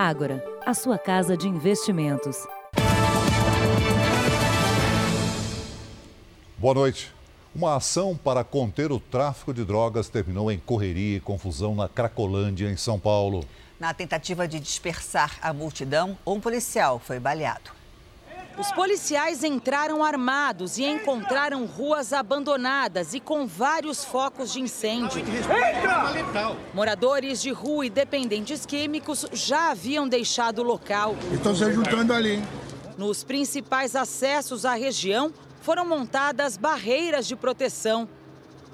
Ágora, a sua casa de investimentos. Boa noite. Uma ação para conter o tráfico de drogas terminou em correria e confusão na Cracolândia, em São Paulo. Na tentativa de dispersar a multidão, um policial foi baleado. Os policiais entraram armados e encontraram ruas abandonadas e com vários focos de incêndio. Moradores de rua e dependentes químicos já haviam deixado o local. Estão se juntando ali. Nos principais acessos à região foram montadas barreiras de proteção.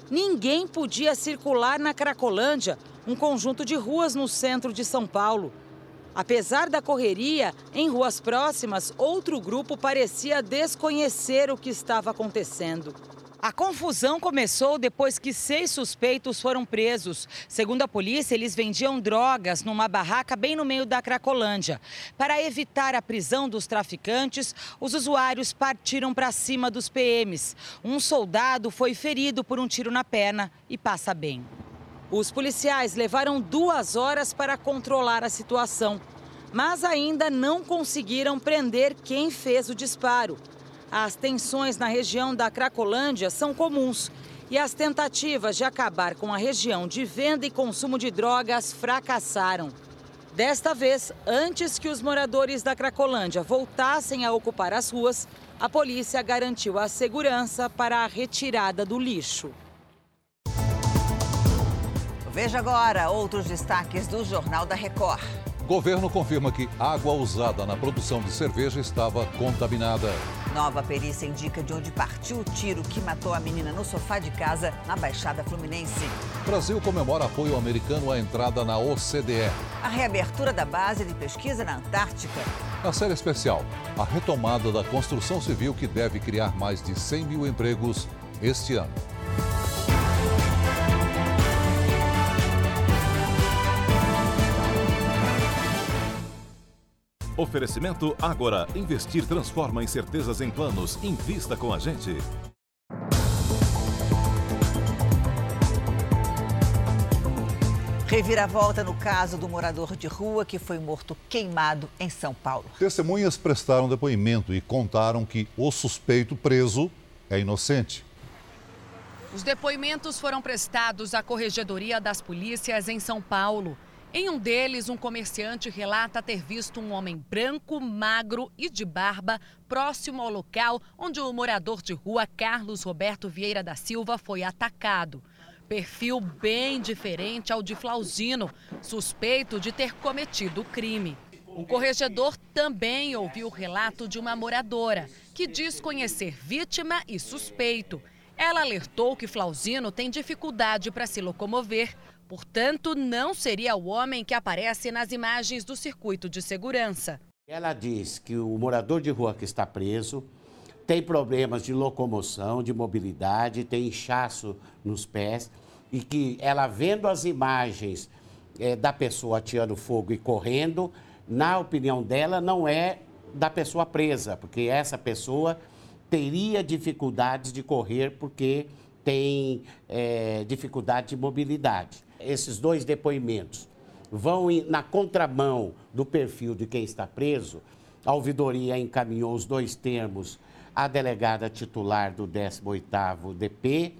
Ninguém podia circular na Cracolândia, um conjunto de ruas no centro de São Paulo. Apesar da correria, em ruas próximas, outro grupo parecia desconhecer o que estava acontecendo. A confusão começou depois que seis suspeitos foram presos. Segundo a polícia, eles vendiam drogas numa barraca bem no meio da Cracolândia. Para evitar a prisão dos traficantes, os usuários partiram para cima dos PMs. Um soldado foi ferido por um tiro na perna e passa bem. Os policiais levaram duas horas para controlar a situação, mas ainda não conseguiram prender quem fez o disparo. As tensões na região da Cracolândia são comuns e as tentativas de acabar com a região de venda e consumo de drogas fracassaram. Desta vez, antes que os moradores da Cracolândia voltassem a ocupar as ruas, a polícia garantiu a segurança para a retirada do lixo. Veja agora outros destaques do Jornal da Record. Governo confirma que água usada na produção de cerveja estava contaminada. Nova perícia indica de onde partiu o tiro que matou a menina no sofá de casa na Baixada Fluminense. Brasil comemora apoio americano à entrada na OCDE. A reabertura da base de pesquisa na Antártica. Na série especial, a retomada da construção civil que deve criar mais de 100 mil empregos este ano. Oferecimento Agora. Investir transforma incertezas em planos. Invista com a gente. Reviravolta no caso do morador de rua que foi morto queimado em São Paulo. Testemunhas prestaram depoimento e contaram que o suspeito preso é inocente. Os depoimentos foram prestados à Corregedoria das Polícias em São Paulo. Em um deles, um comerciante relata ter visto um homem branco, magro e de barba próximo ao local onde o morador de rua Carlos Roberto Vieira da Silva foi atacado. Perfil bem diferente ao de Flausino, suspeito de ter cometido o crime. O corregedor também ouviu o relato de uma moradora, que diz conhecer vítima e suspeito. Ela alertou que Flausino tem dificuldade para se locomover, Portanto, não seria o homem que aparece nas imagens do circuito de segurança. Ela diz que o morador de rua que está preso tem problemas de locomoção, de mobilidade, tem inchaço nos pés e que ela vendo as imagens é, da pessoa ateando fogo e correndo, na opinião dela, não é da pessoa presa, porque essa pessoa teria dificuldades de correr porque tem é, dificuldade de mobilidade esses dois depoimentos vão na contramão do perfil de quem está preso, a ouvidoria encaminhou os dois termos à delegada titular do 18º DP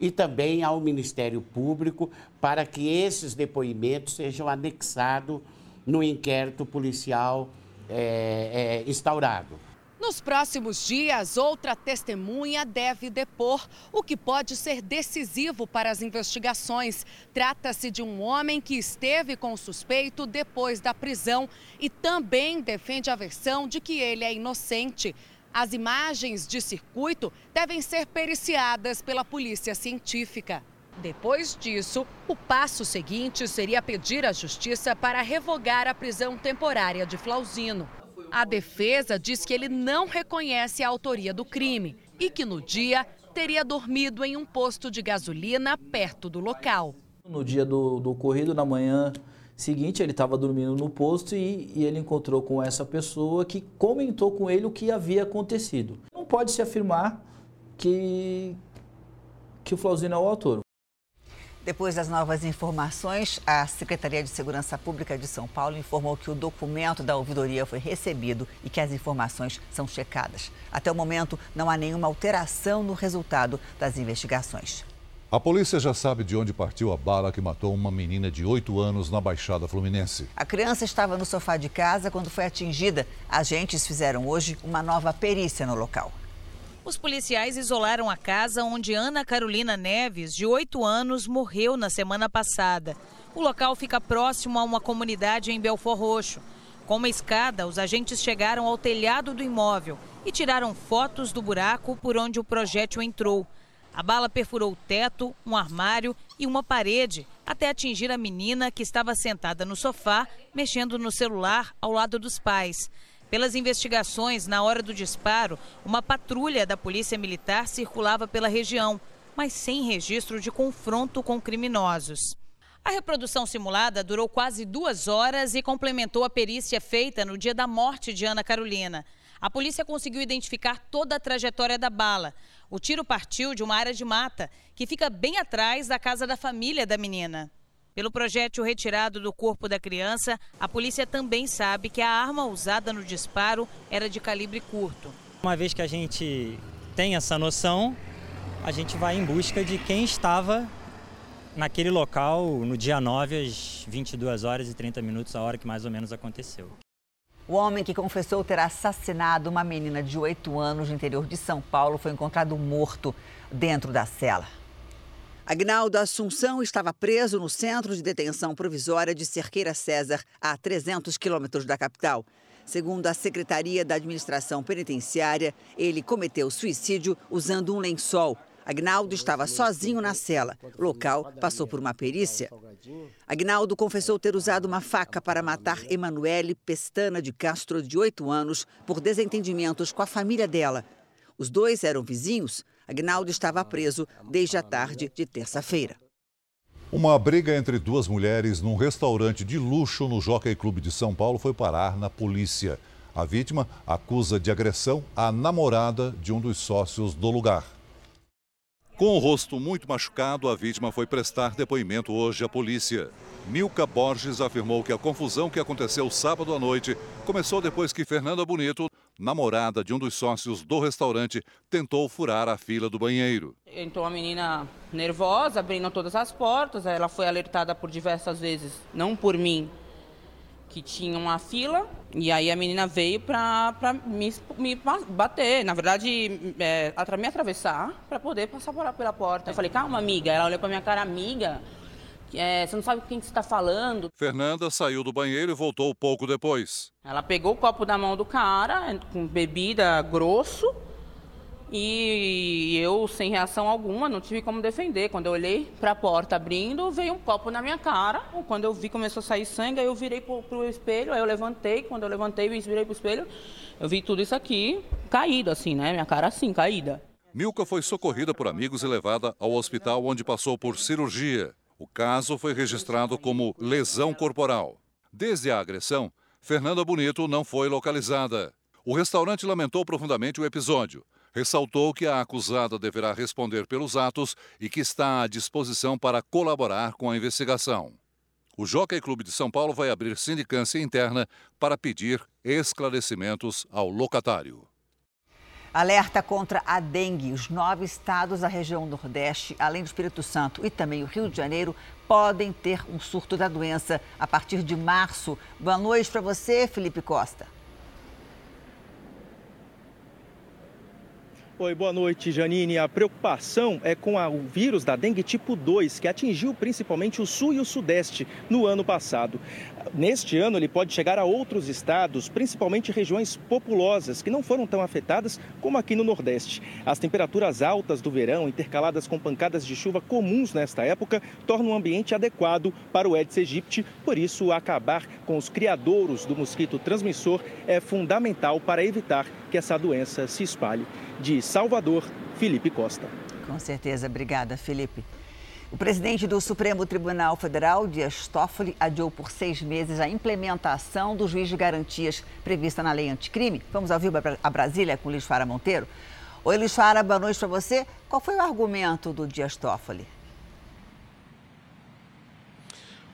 e também ao Ministério Público para que esses depoimentos sejam anexados no inquérito policial é, é, instaurado. Nos próximos dias, outra testemunha deve depor, o que pode ser decisivo para as investigações. Trata-se de um homem que esteve com o suspeito depois da prisão e também defende a versão de que ele é inocente. As imagens de circuito devem ser periciadas pela polícia científica. Depois disso, o passo seguinte seria pedir à justiça para revogar a prisão temporária de Flausino. A defesa diz que ele não reconhece a autoria do crime e que no dia teria dormido em um posto de gasolina perto do local. No dia do, do ocorrido, na manhã seguinte, ele estava dormindo no posto e, e, ele encontrou com essa pessoa que comentou com ele o que havia acontecido. Não pode se afirmar que, que o Flauzino é o autor. Depois das novas informações, a Secretaria de Segurança Pública de São Paulo informou que o documento da ouvidoria foi recebido e que as informações são checadas. Até o momento, não há nenhuma alteração no resultado das investigações. A polícia já sabe de onde partiu a bala que matou uma menina de 8 anos na Baixada Fluminense. A criança estava no sofá de casa quando foi atingida. Agentes fizeram hoje uma nova perícia no local. Os policiais isolaram a casa onde Ana Carolina Neves, de 8 anos, morreu na semana passada. O local fica próximo a uma comunidade em Belfor Roxo. Com uma escada, os agentes chegaram ao telhado do imóvel e tiraram fotos do buraco por onde o projétil entrou. A bala perfurou o teto, um armário e uma parede até atingir a menina que estava sentada no sofá, mexendo no celular ao lado dos pais. Pelas investigações, na hora do disparo, uma patrulha da Polícia Militar circulava pela região, mas sem registro de confronto com criminosos. A reprodução simulada durou quase duas horas e complementou a perícia feita no dia da morte de Ana Carolina. A polícia conseguiu identificar toda a trajetória da bala. O tiro partiu de uma área de mata que fica bem atrás da casa da família da menina. Pelo projétil retirado do corpo da criança, a polícia também sabe que a arma usada no disparo era de calibre curto. Uma vez que a gente tem essa noção, a gente vai em busca de quem estava naquele local no dia 9 às 22 horas e 30 minutos, a hora que mais ou menos aconteceu. O homem que confessou ter assassinado uma menina de 8 anos no interior de São Paulo foi encontrado morto dentro da cela. Agnaldo Assunção estava preso no centro de detenção provisória de Cerqueira César, a 300 quilômetros da capital. Segundo a Secretaria da Administração Penitenciária, ele cometeu suicídio usando um lençol. Agnaldo estava sozinho na cela. O local passou por uma perícia. Agnaldo confessou ter usado uma faca para matar Emanuele Pestana de Castro, de 8 anos, por desentendimentos com a família dela. Os dois eram vizinhos. Agnaldo estava preso desde a tarde de terça-feira. Uma briga entre duas mulheres num restaurante de luxo no Jockey Clube de São Paulo foi parar na polícia. A vítima acusa de agressão a namorada de um dos sócios do lugar. Com o rosto muito machucado, a vítima foi prestar depoimento hoje à polícia. Milka Borges afirmou que a confusão que aconteceu sábado à noite começou depois que Fernanda Bonito, namorada de um dos sócios do restaurante, tentou furar a fila do banheiro. Entrou a menina nervosa, abrindo todas as portas. Ela foi alertada por diversas vezes, não por mim, que tinha uma fila. E aí a menina veio pra me, me bater, na verdade, é, me atravessar para poder passar pela porta. Eu falei, calma, amiga. Ela olhou pra minha cara, amiga. É, você não sabe com quem você está falando. Fernanda saiu do banheiro e voltou pouco depois. Ela pegou o copo da mão do cara, com bebida grosso, e eu, sem reação alguma, não tive como defender. Quando eu olhei para a porta abrindo, veio um copo na minha cara. Quando eu vi começou a sair sangue, aí eu virei para o espelho, aí eu levantei. Quando eu levantei e virei para o espelho, eu vi tudo isso aqui caído, assim, né? Minha cara assim, caída. Milka foi socorrida por amigos e levada ao hospital onde passou por cirurgia. O caso foi registrado como lesão corporal. Desde a agressão, Fernanda Bonito não foi localizada. O restaurante lamentou profundamente o episódio ressaltou que a acusada deverá responder pelos atos e que está à disposição para colaborar com a investigação. O Jockey Clube de São Paulo vai abrir sindicância interna para pedir esclarecimentos ao locatário. Alerta contra a dengue. Os nove estados da região Nordeste, além do Espírito Santo e também o Rio de Janeiro, podem ter um surto da doença a partir de março. Boa noite para você, Felipe Costa. Oi, boa noite, Janine. A preocupação é com a, o vírus da dengue tipo 2, que atingiu principalmente o sul e o sudeste no ano passado. Neste ano, ele pode chegar a outros estados, principalmente regiões populosas, que não foram tão afetadas como aqui no Nordeste. As temperaturas altas do verão, intercaladas com pancadas de chuva comuns nesta época, tornam o ambiente adequado para o Aedes aegypti. Por isso, acabar com os criadouros do mosquito transmissor é fundamental para evitar que essa doença se espalhe. De Salvador, Felipe Costa. Com certeza. Obrigada, Felipe. O presidente do Supremo Tribunal Federal, Dias Toffoli, adiou por seis meses a implementação do juiz de garantias prevista na lei anticrime. Vamos ao vivo a Brasília com Luiz Fara Monteiro. Oi, Luiz Fara, boa noite para você. Qual foi o argumento do Dias Toffoli?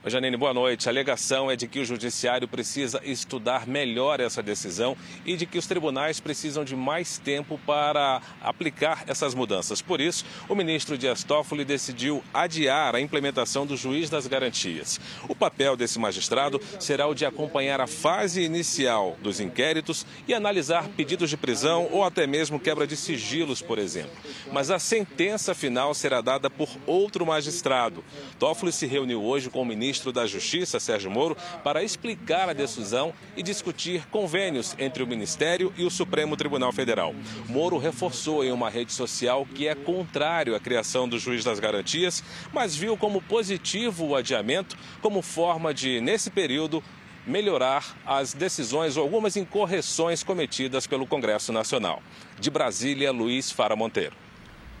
Janine, boa noite. A alegação é de que o judiciário precisa estudar melhor essa decisão e de que os tribunais precisam de mais tempo para aplicar essas mudanças. Por isso, o ministro Dias Toffoli decidiu adiar a implementação do juiz das garantias. O papel desse magistrado será o de acompanhar a fase inicial dos inquéritos e analisar pedidos de prisão ou até mesmo quebra de sigilos, por exemplo. Mas a sentença final será dada por outro magistrado. Toffoli se reuniu hoje com o ministro ministro da Justiça, Sérgio Moro, para explicar a decisão e discutir convênios entre o Ministério e o Supremo Tribunal Federal. Moro reforçou em uma rede social que é contrário à criação do juiz das garantias, mas viu como positivo o adiamento como forma de, nesse período, melhorar as decisões ou algumas incorreções cometidas pelo Congresso Nacional. De Brasília, Luiz Fara Monteiro.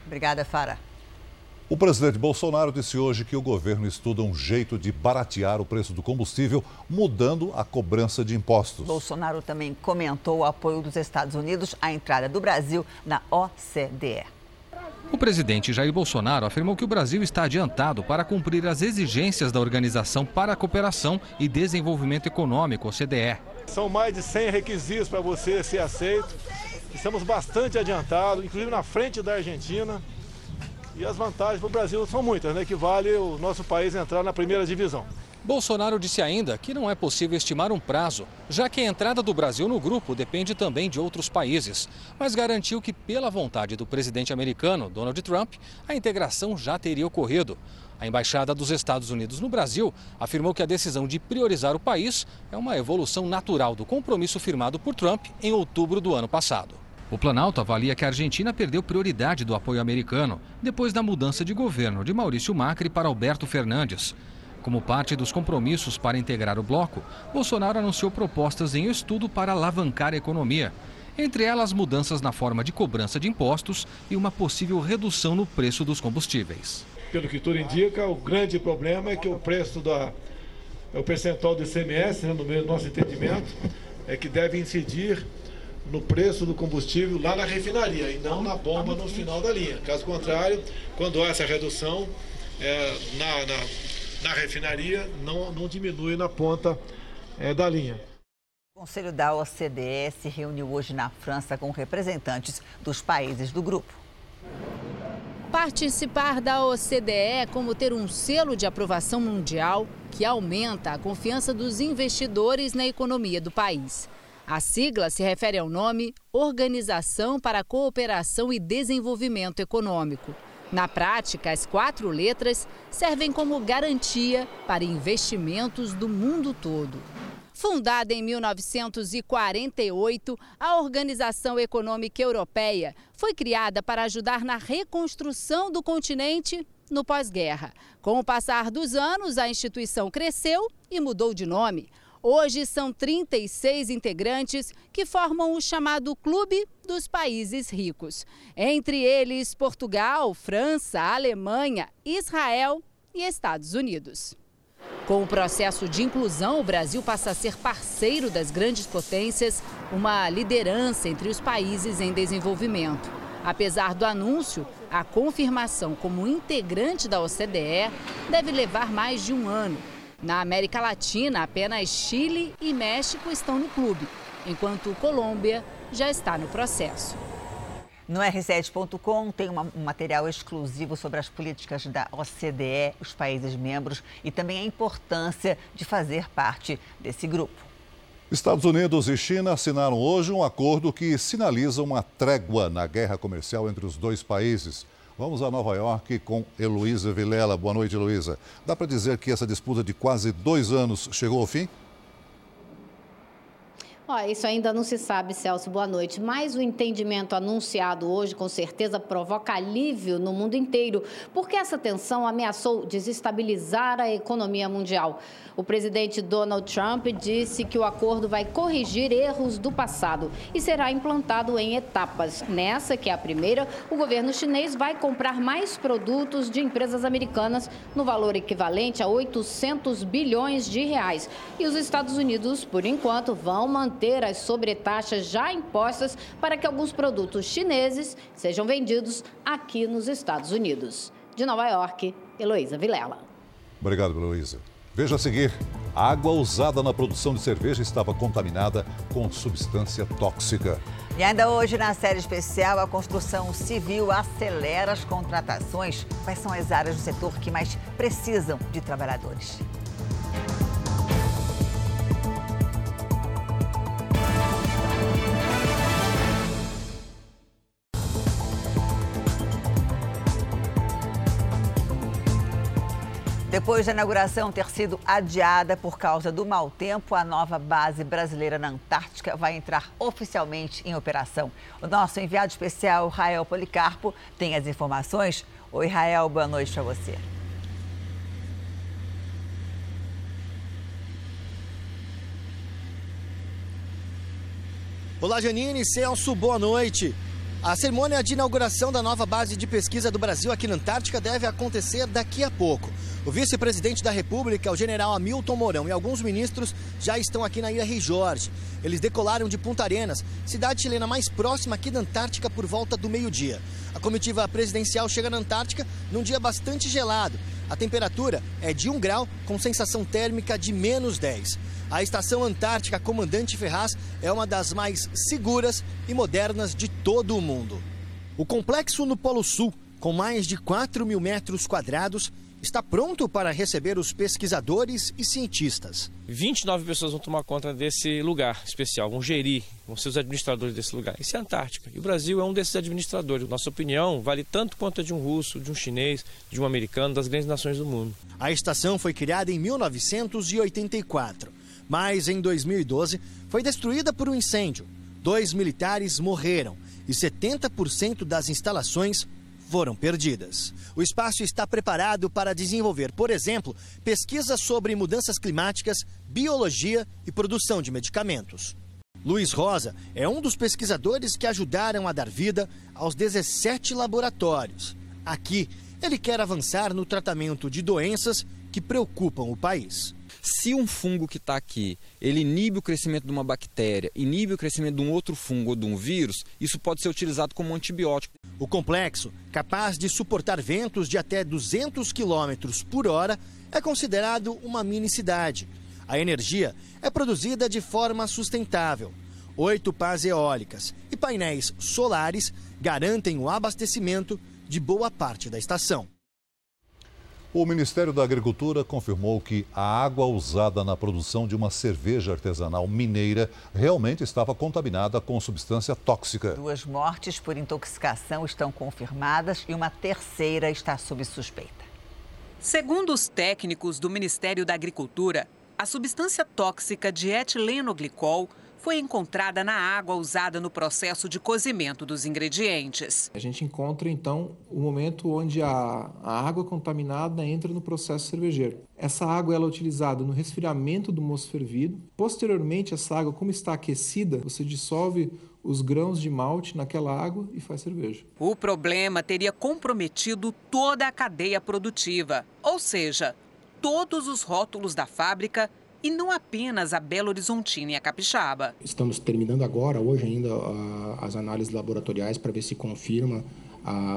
Obrigada, Fara. O presidente Bolsonaro disse hoje que o governo estuda um jeito de baratear o preço do combustível, mudando a cobrança de impostos. Bolsonaro também comentou o apoio dos Estados Unidos à entrada do Brasil na OCDE. O presidente Jair Bolsonaro afirmou que o Brasil está adiantado para cumprir as exigências da Organização para a Cooperação e Desenvolvimento Econômico, OCDE. São mais de 100 requisitos para você ser aceito. Estamos bastante adiantados, inclusive na frente da Argentina. E as vantagens para o Brasil são muitas, né? Que vale o nosso país entrar na primeira divisão. Bolsonaro disse ainda que não é possível estimar um prazo, já que a entrada do Brasil no grupo depende também de outros países, mas garantiu que, pela vontade do presidente americano, Donald Trump, a integração já teria ocorrido. A embaixada dos Estados Unidos no Brasil afirmou que a decisão de priorizar o país é uma evolução natural do compromisso firmado por Trump em outubro do ano passado. O Planalto avalia que a Argentina perdeu prioridade do apoio americano depois da mudança de governo de Maurício Macri para Alberto Fernandes. Como parte dos compromissos para integrar o bloco, Bolsonaro anunciou propostas em estudo para alavancar a economia. Entre elas, mudanças na forma de cobrança de impostos e uma possível redução no preço dos combustíveis. Pelo que tudo indica, o grande problema é que o preço da. o percentual do ICMS, né, no nosso entendimento, é que deve incidir no preço do combustível lá na refinaria e não na bomba no final da linha. Caso contrário, quando há essa redução é, na, na, na, refinaria, não, não diminui na ponta é, da linha. O Conselho da OCDE se reuniu hoje na França com representantes dos países do grupo. Participar da OCDE é como ter um selo de aprovação mundial que aumenta a confiança dos investidores na economia do país. A sigla se refere ao nome Organização para a Cooperação e Desenvolvimento Econômico. Na prática, as quatro letras servem como garantia para investimentos do mundo todo. Fundada em 1948, a Organização Econômica Europeia foi criada para ajudar na reconstrução do continente no pós-guerra. Com o passar dos anos, a instituição cresceu e mudou de nome. Hoje são 36 integrantes que formam o chamado Clube dos Países Ricos. Entre eles, Portugal, França, Alemanha, Israel e Estados Unidos. Com o processo de inclusão, o Brasil passa a ser parceiro das grandes potências, uma liderança entre os países em desenvolvimento. Apesar do anúncio, a confirmação como integrante da OCDE deve levar mais de um ano na América Latina, apenas Chile e México estão no clube, enquanto Colômbia já está no processo. No r7.com tem um material exclusivo sobre as políticas da OCDE, os países membros e também a importância de fazer parte desse grupo. Estados Unidos e China assinaram hoje um acordo que sinaliza uma trégua na guerra comercial entre os dois países. Vamos a Nova York com Heloísa Vilela. Boa noite, Heloísa. Dá para dizer que essa disputa de quase dois anos chegou ao fim? Isso ainda não se sabe, Celso. Boa noite. Mas o entendimento anunciado hoje, com certeza, provoca alívio no mundo inteiro, porque essa tensão ameaçou desestabilizar a economia mundial. O presidente Donald Trump disse que o acordo vai corrigir erros do passado e será implantado em etapas. Nessa, que é a primeira, o governo chinês vai comprar mais produtos de empresas americanas no valor equivalente a 800 bilhões de reais. E os Estados Unidos, por enquanto, vão manter as sobretaxas já impostas para que alguns produtos chineses sejam vendidos aqui nos Estados Unidos. De Nova York, Heloísa Vilela. Obrigado, Heloísa. Veja a seguir. A água usada na produção de cerveja estava contaminada com substância tóxica. E ainda hoje, na série especial, a construção civil acelera as contratações. Quais são as áreas do setor que mais precisam de trabalhadores? Depois da inauguração ter sido adiada por causa do mau tempo, a nova base brasileira na Antártica vai entrar oficialmente em operação. O nosso enviado especial, Rael Policarpo, tem as informações. Oi, Rael, boa noite para você. Olá, Janine, Celso, boa noite. A cerimônia de inauguração da nova base de pesquisa do Brasil aqui na Antártica deve acontecer daqui a pouco. O vice-presidente da República, o general Hamilton Mourão, e alguns ministros já estão aqui na Ilha Rei Jorge. Eles decolaram de Punta Arenas, cidade chilena mais próxima aqui da Antártica, por volta do meio-dia. A comitiva presidencial chega na Antártica num dia bastante gelado. A temperatura é de 1 grau, com sensação térmica de menos 10. A estação Antártica Comandante Ferraz é uma das mais seguras e modernas de todo o mundo. O complexo no Polo Sul, com mais de 4 mil metros quadrados, está pronto para receber os pesquisadores e cientistas. 29 pessoas vão tomar conta desse lugar especial, vão gerir, vão ser os administradores desse lugar. Isso é a Antártica. E o Brasil é um desses administradores. Nossa opinião vale tanto quanto a de um russo, de um chinês, de um americano, das grandes nações do mundo. A estação foi criada em 1984 mas em 2012 foi destruída por um incêndio. Dois militares morreram e 70% das instalações foram perdidas. O espaço está preparado para desenvolver, por exemplo, pesquisas sobre mudanças climáticas, biologia e produção de medicamentos. Luiz Rosa é um dos pesquisadores que ajudaram a dar vida aos 17 laboratórios. Aqui, ele quer avançar no tratamento de doenças que preocupam o país. Se um fungo que está aqui, ele inibe o crescimento de uma bactéria, inibe o crescimento de um outro fungo ou de um vírus, isso pode ser utilizado como antibiótico. O complexo, capaz de suportar ventos de até 200 km por hora, é considerado uma mini cidade. A energia é produzida de forma sustentável. Oito pás eólicas e painéis solares garantem o abastecimento de boa parte da estação. O Ministério da Agricultura confirmou que a água usada na produção de uma cerveja artesanal mineira realmente estava contaminada com substância tóxica. Duas mortes por intoxicação estão confirmadas e uma terceira está sob suspeita. Segundo os técnicos do Ministério da Agricultura, a substância tóxica de etilenoglicol foi encontrada na água usada no processo de cozimento dos ingredientes. A gente encontra então o momento onde a, a água contaminada entra no processo cervejeiro. Essa água ela é utilizada no resfriamento do moço fervido. Posteriormente, essa água, como está aquecida, você dissolve os grãos de malte naquela água e faz cerveja. O problema teria comprometido toda a cadeia produtiva, ou seja, todos os rótulos da fábrica e não apenas a Belo Horizontina e a Capixaba. Estamos terminando agora, hoje ainda, as análises laboratoriais para ver se confirma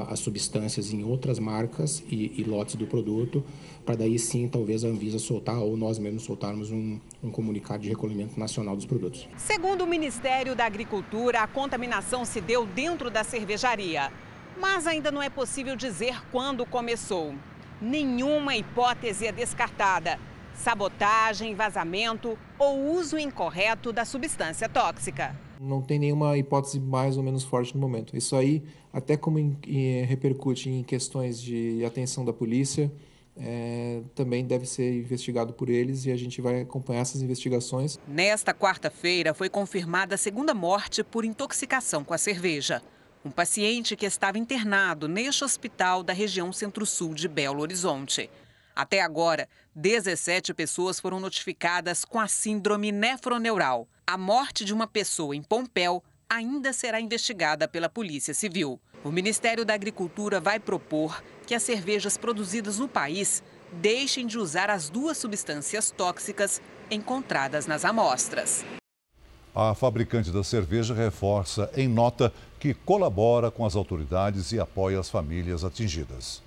as substâncias em outras marcas e, e lotes do produto, para daí sim talvez a Anvisa soltar ou nós mesmos soltarmos um, um, comunicado de recolhimento nacional dos produtos. Segundo o Ministério da Agricultura, a contaminação se deu dentro da cervejaria, mas ainda não é possível dizer quando começou. Nenhuma hipótese é descartada sabotagem, vazamento ou uso incorreto da substância tóxica. Não tem nenhuma hipótese mais ou menos forte no momento. Isso aí, até como em, em, repercute em questões de atenção da polícia, é, também deve ser investigado por eles e a gente vai acompanhar essas investigações. Nesta quarta-feira foi confirmada a segunda morte por intoxicação com a cerveja. Um paciente que estava internado neste hospital da região centro-sul de Belo Horizonte. Até agora, 17 pessoas foram notificadas com a síndrome nefroneural. A morte de uma pessoa em Pompéu ainda será investigada pela Polícia Civil. O Ministério da Agricultura vai propor que as cervejas produzidas no país deixem de usar as duas substâncias tóxicas encontradas nas amostras. A fabricante da cerveja reforça em nota que colabora com as autoridades e apoia as famílias atingidas.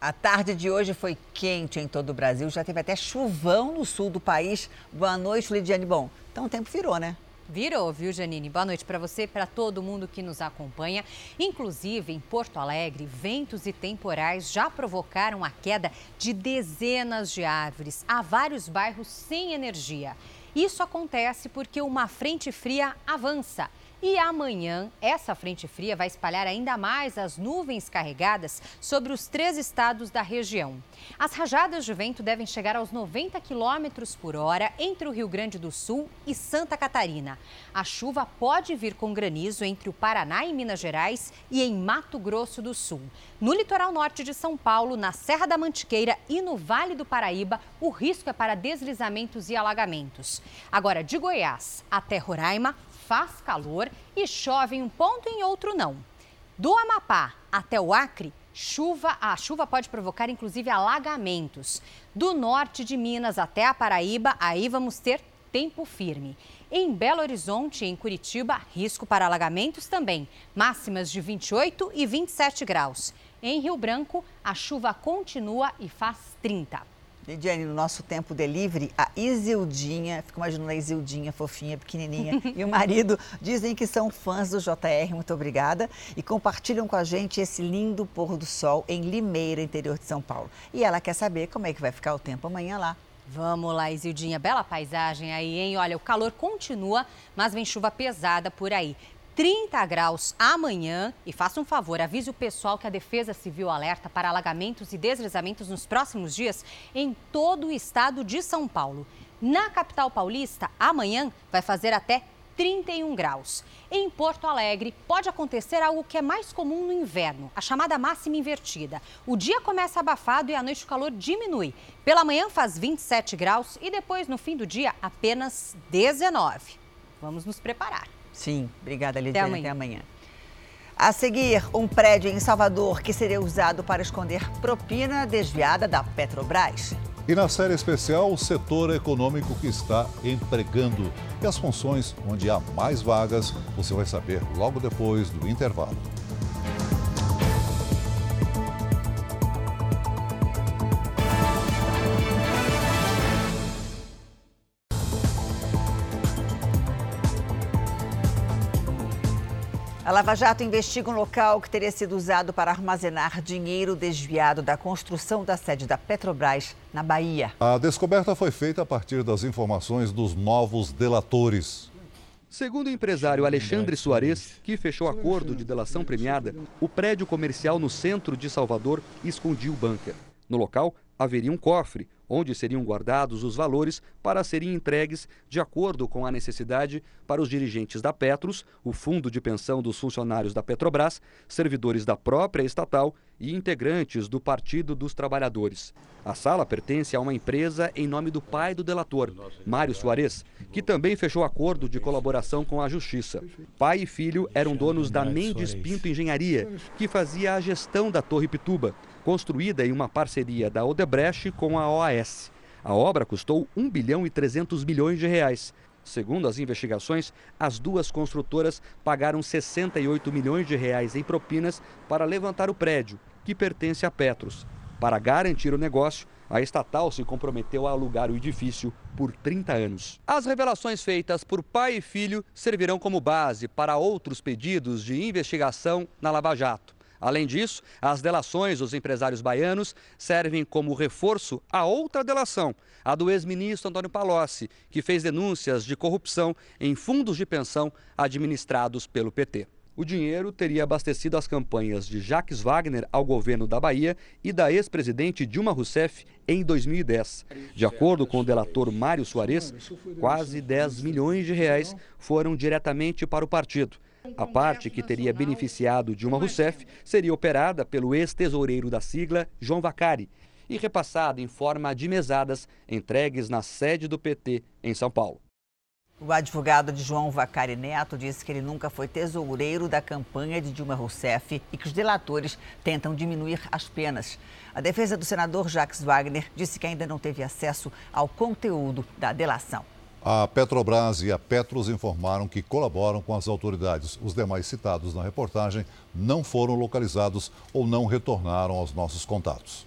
A tarde de hoje foi quente em todo o Brasil, já teve até chuvão no sul do país. Boa noite, Lidiane. Bom, então o tempo virou, né? Virou, viu, Janine? Boa noite para você, para todo mundo que nos acompanha. Inclusive, em Porto Alegre, ventos e temporais já provocaram a queda de dezenas de árvores. Há vários bairros sem energia. Isso acontece porque uma frente fria avança. E amanhã, essa frente fria vai espalhar ainda mais as nuvens carregadas sobre os três estados da região. As rajadas de vento devem chegar aos 90 quilômetros por hora entre o Rio Grande do Sul e Santa Catarina. A chuva pode vir com granizo entre o Paraná e Minas Gerais e em Mato Grosso do Sul. No litoral norte de São Paulo, na Serra da Mantiqueira e no Vale do Paraíba, o risco é para deslizamentos e alagamentos. Agora, de Goiás até Roraima, faz calor e chove em um ponto e em outro não. Do Amapá até o Acre, chuva, a chuva pode provocar inclusive alagamentos. Do norte de Minas até a Paraíba, aí vamos ter tempo firme. Em Belo Horizonte e em Curitiba, risco para alagamentos também, máximas de 28 e 27 graus. Em Rio Branco, a chuva continua e faz 30. Lidiane, no nosso tempo delivery, a Isildinha, fico imaginando a Isildinha, fofinha, pequenininha, e o marido dizem que são fãs do JR, muito obrigada, e compartilham com a gente esse lindo pôr do sol em Limeira, interior de São Paulo. E ela quer saber como é que vai ficar o tempo amanhã lá. Vamos lá, Isildinha, bela paisagem aí, hein? Olha, o calor continua, mas vem chuva pesada por aí. 30 graus amanhã. E faça um favor, avise o pessoal que a Defesa Civil alerta para alagamentos e deslizamentos nos próximos dias em todo o estado de São Paulo. Na capital paulista, amanhã vai fazer até 31 graus. Em Porto Alegre, pode acontecer algo que é mais comum no inverno, a chamada máxima invertida. O dia começa abafado e à noite o calor diminui. Pela manhã faz 27 graus e depois, no fim do dia, apenas 19. Vamos nos preparar. Sim, obrigada, Lidiane. Até amanhã. Até amanhã. A seguir, um prédio em Salvador que seria usado para esconder propina desviada da Petrobras. E na série especial, o setor econômico que está empregando e as funções onde há mais vagas, você vai saber logo depois do intervalo. Lava Jato investiga um local que teria sido usado para armazenar dinheiro desviado da construção da sede da Petrobras na Bahia. A descoberta foi feita a partir das informações dos novos delatores. Segundo o empresário Alexandre Soares, que fechou acordo de delação premiada, o prédio comercial no centro de Salvador escondia o bunker. No local, haveria um cofre onde seriam guardados os valores para serem entregues de acordo com a necessidade para os dirigentes da Petros, o fundo de pensão dos funcionários da Petrobras, servidores da própria estatal e integrantes do Partido dos Trabalhadores. A sala pertence a uma empresa em nome do pai do delator, Mário Soares, que também fechou acordo de colaboração com a Justiça. Pai e filho eram donos da Mendes Pinto Engenharia, que fazia a gestão da Torre Pituba, construída em uma parceria da Odebrecht com a OAS. A obra custou 1 bilhão e 300 milhões de reais. Segundo as investigações, as duas construtoras pagaram 68 milhões de reais em propinas para levantar o prédio, que pertence à Petros. Para garantir o negócio, a estatal se comprometeu a alugar o edifício por 30 anos. As revelações feitas por pai e filho servirão como base para outros pedidos de investigação na Lava Jato. Além disso, as delações dos empresários baianos servem como reforço a outra delação, a do ex-ministro Antônio Palocci, que fez denúncias de corrupção em fundos de pensão administrados pelo PT. O dinheiro teria abastecido as campanhas de Jacques Wagner ao governo da Bahia e da ex-presidente Dilma Rousseff em 2010. De acordo com o delator Mário Soares, quase 10 milhões de reais foram diretamente para o partido a parte que teria beneficiado Dilma Rousseff seria operada pelo ex-tesoureiro da sigla, João Vacari, e repassada em forma de mesadas entregues na sede do PT em São Paulo. O advogado de João Vacari Neto disse que ele nunca foi tesoureiro da campanha de Dilma Rousseff e que os delatores tentam diminuir as penas. A defesa do senador Jacques Wagner disse que ainda não teve acesso ao conteúdo da delação. A Petrobras e a Petros informaram que colaboram com as autoridades. Os demais citados na reportagem não foram localizados ou não retornaram aos nossos contatos.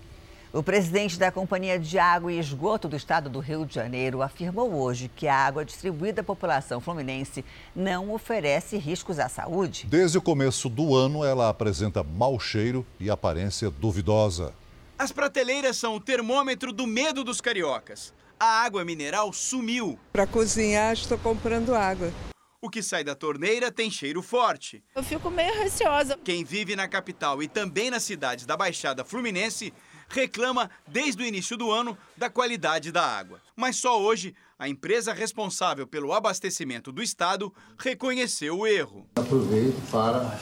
O presidente da Companhia de Água e Esgoto do Estado do Rio de Janeiro afirmou hoje que a água distribuída à população fluminense não oferece riscos à saúde. Desde o começo do ano, ela apresenta mau cheiro e aparência duvidosa. As prateleiras são o termômetro do medo dos cariocas. A água mineral sumiu. Para cozinhar, estou comprando água. O que sai da torneira tem cheiro forte. Eu fico meio receosa. Quem vive na capital e também nas cidades da Baixada Fluminense reclama desde o início do ano da qualidade da água. Mas só hoje, a empresa responsável pelo abastecimento do estado reconheceu o erro. Aproveito para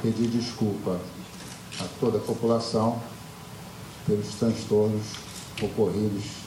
pedir desculpa a toda a população pelos transtornos ocorridos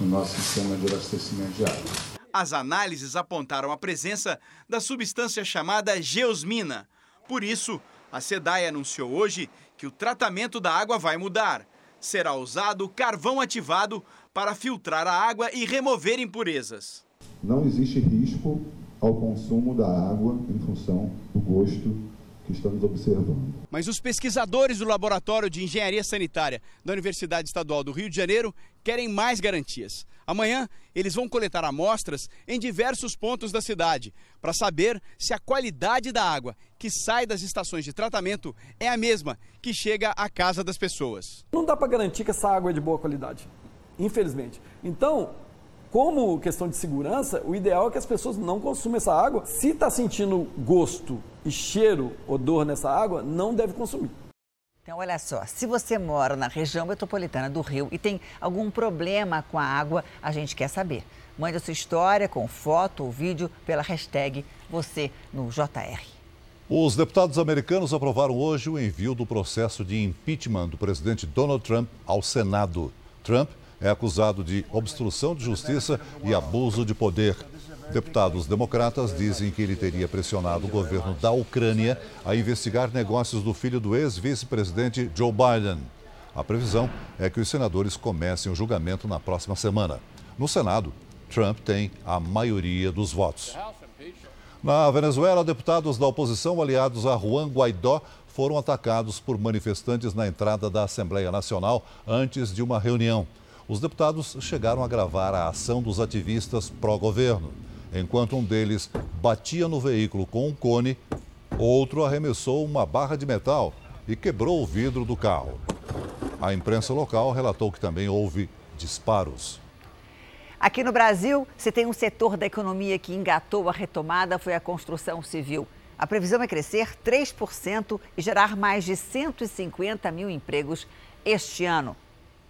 no nosso sistema de abastecimento de água. As análises apontaram a presença da substância chamada geosmina. Por isso, a SEDAI anunciou hoje que o tratamento da água vai mudar. Será usado carvão ativado para filtrar a água e remover impurezas. Não existe risco ao consumo da água em função do gosto que estamos observando. Mas os pesquisadores do Laboratório de Engenharia Sanitária da Universidade Estadual do Rio de Janeiro querem mais garantias. Amanhã, eles vão coletar amostras em diversos pontos da cidade para saber se a qualidade da água que sai das estações de tratamento é a mesma que chega à casa das pessoas. Não dá para garantir que essa água é de boa qualidade, infelizmente. Então, como questão de segurança, o ideal é que as pessoas não consumam essa água. Se está sentindo gosto e cheiro, odor nessa água, não deve consumir. Então, olha só, se você mora na região metropolitana do Rio e tem algum problema com a água, a gente quer saber. Mande a sua história com foto ou vídeo pela hashtag você no JR. Os deputados americanos aprovaram hoje o envio do processo de impeachment do presidente Donald Trump ao Senado. Trump é acusado de obstrução de justiça e abuso de poder. Deputados democratas dizem que ele teria pressionado o governo da Ucrânia a investigar negócios do filho do ex-vice-presidente Joe Biden. A previsão é que os senadores comecem o julgamento na próxima semana. No Senado, Trump tem a maioria dos votos. Na Venezuela, deputados da oposição aliados a Juan Guaidó foram atacados por manifestantes na entrada da Assembleia Nacional antes de uma reunião. Os deputados chegaram a gravar a ação dos ativistas pró-governo. Enquanto um deles batia no veículo com um cone, outro arremessou uma barra de metal e quebrou o vidro do carro. A imprensa local relatou que também houve disparos. Aqui no Brasil, se tem um setor da economia que engatou a retomada, foi a construção civil. A previsão é crescer 3% e gerar mais de 150 mil empregos este ano.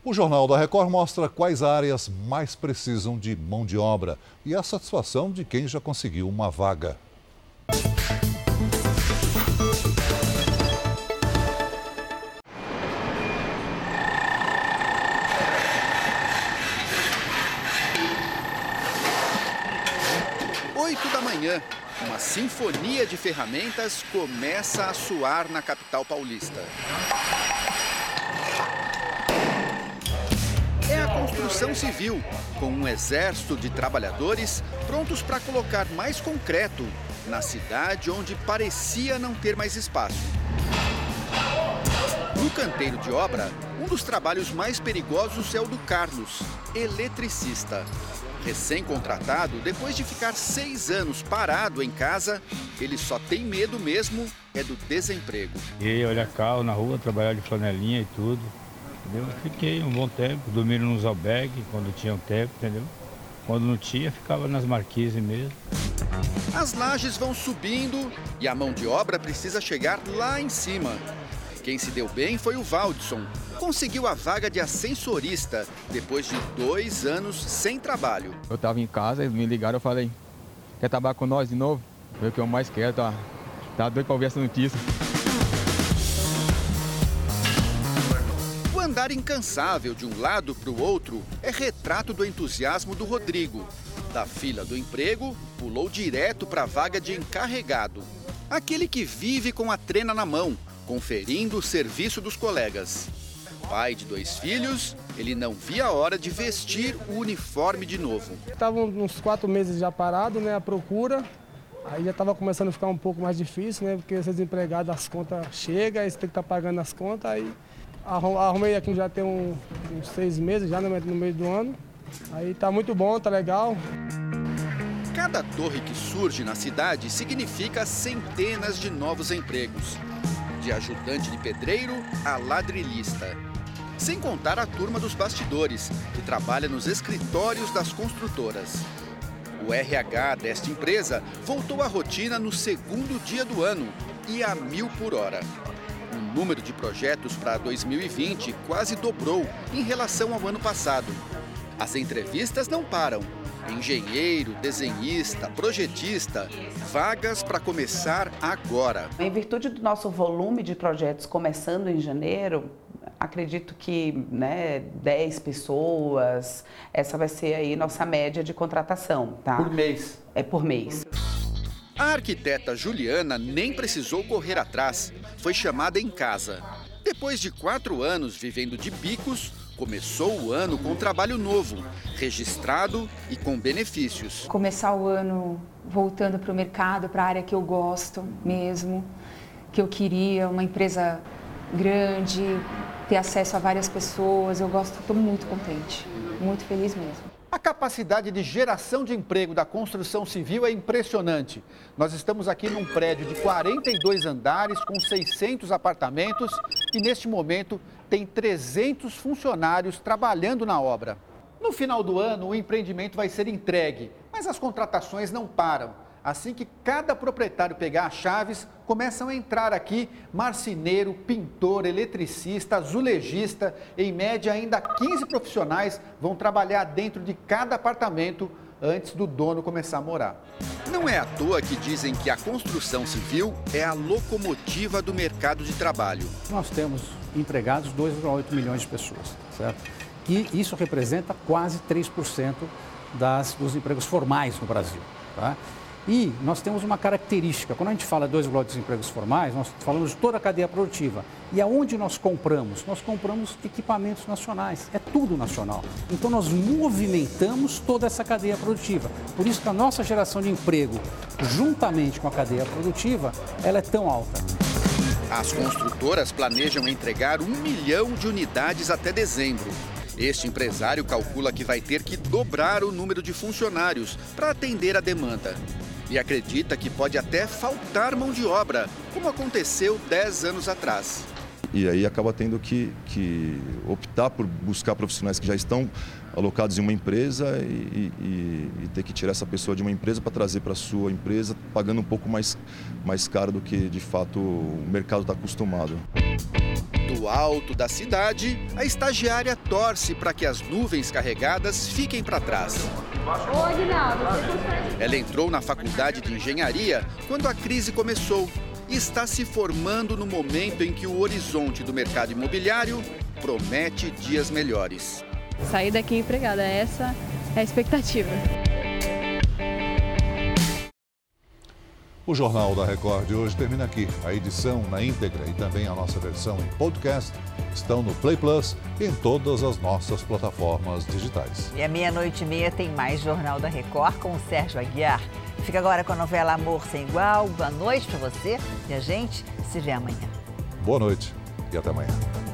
O Jornal da Record mostra quais áreas mais precisam de mão de obra e a satisfação de quem já conseguiu uma vaga. Oito da manhã, uma sinfonia de ferramentas começa a soar na capital paulista. Construção civil, com um exército de trabalhadores prontos para colocar mais concreto na cidade onde parecia não ter mais espaço. No canteiro de obra, um dos trabalhos mais perigosos é o do Carlos, eletricista. Recém-contratado, depois de ficar seis anos parado em casa, ele só tem medo mesmo é do desemprego. E olhar carro na rua, trabalhar de flanelinha e tudo. Entendeu? Fiquei um bom tempo, dormindo nos albergues quando tinha um tempo, entendeu? Quando não tinha, ficava nas marquises mesmo. As lajes vão subindo e a mão de obra precisa chegar lá em cima. Quem se deu bem foi o Valdson. Conseguiu a vaga de ascensorista depois de dois anos sem trabalho. Eu estava em casa, eles me ligaram, eu falei, quer trabalhar com nós de novo? Foi o que eu mais quero, tá, tá doido para ouvir essa notícia. Incansável de um lado para o outro é retrato do entusiasmo do Rodrigo. Da fila do emprego, pulou direto para a vaga de encarregado. Aquele que vive com a trena na mão, conferindo o serviço dos colegas. Pai de dois filhos, ele não via a hora de vestir o uniforme de novo. Estava uns quatro meses já parado, né, a procura. Aí já estava começando a ficar um pouco mais difícil, né, porque ser desempregado as contas chegam, você tem que estar tá pagando as contas, aí Arrumei aqui já tem um, uns seis meses, já no, no meio do ano. Aí tá muito bom, tá legal. Cada torre que surge na cidade significa centenas de novos empregos. De ajudante de pedreiro a ladrilhista. Sem contar a turma dos bastidores, que trabalha nos escritórios das construtoras. O RH desta empresa voltou à rotina no segundo dia do ano e a mil por hora. O número de projetos para 2020 quase dobrou em relação ao ano passado. As entrevistas não param. Engenheiro, desenhista, projetista, vagas para começar agora. Em virtude do nosso volume de projetos começando em janeiro, acredito que né, 10 pessoas, essa vai ser aí nossa média de contratação, tá? Por mês? É por mês. A arquiteta Juliana nem precisou correr atrás, foi chamada em casa. Depois de quatro anos vivendo de bicos, começou o ano com um trabalho novo, registrado e com benefícios. Começar o ano voltando para o mercado, para a área que eu gosto mesmo, que eu queria, uma empresa grande, ter acesso a várias pessoas. Eu gosto, estou muito contente, muito feliz mesmo. A capacidade de geração de emprego da construção civil é impressionante. Nós estamos aqui num prédio de 42 andares com 600 apartamentos e neste momento tem 300 funcionários trabalhando na obra. No final do ano, o empreendimento vai ser entregue, mas as contratações não param. Assim que cada proprietário pegar as chaves, começam a entrar aqui marceneiro, pintor, eletricista, azulejista. Em média, ainda 15 profissionais vão trabalhar dentro de cada apartamento antes do dono começar a morar. Não é à toa que dizem que a construção civil é a locomotiva do mercado de trabalho. Nós temos empregados 2,8 milhões de pessoas, certo? E isso representa quase 3% das, dos empregos formais no Brasil. Tá? E nós temos uma característica, quando a gente fala dois blocos de empregos formais, nós falamos de toda a cadeia produtiva. E aonde nós compramos? Nós compramos equipamentos nacionais, é tudo nacional. Então nós movimentamos toda essa cadeia produtiva. Por isso que a nossa geração de emprego, juntamente com a cadeia produtiva, ela é tão alta. As construtoras planejam entregar um milhão de unidades até dezembro. Este empresário calcula que vai ter que dobrar o número de funcionários para atender a demanda e acredita que pode até faltar mão de obra, como aconteceu 10 anos atrás. E aí acaba tendo que, que optar por buscar profissionais que já estão alocados em uma empresa e, e, e ter que tirar essa pessoa de uma empresa para trazer para a sua empresa, pagando um pouco mais, mais caro do que de fato o mercado está acostumado. Do alto da cidade, a estagiária torce para que as nuvens carregadas fiquem para trás. Ela entrou na faculdade de engenharia quando a crise começou e está se formando no momento em que o horizonte do mercado imobiliário promete dias melhores. Sair daqui empregada, essa é a expectativa. O Jornal da Record de hoje termina aqui. A edição na íntegra e também a nossa versão em podcast estão no Play Plus e em todas as nossas plataformas digitais. E à meia-noite e meia tem mais Jornal da Record com o Sérgio Aguiar. Fica agora com a novela Amor Sem Igual. Boa noite para você e a gente se vê amanhã. Boa noite e até amanhã.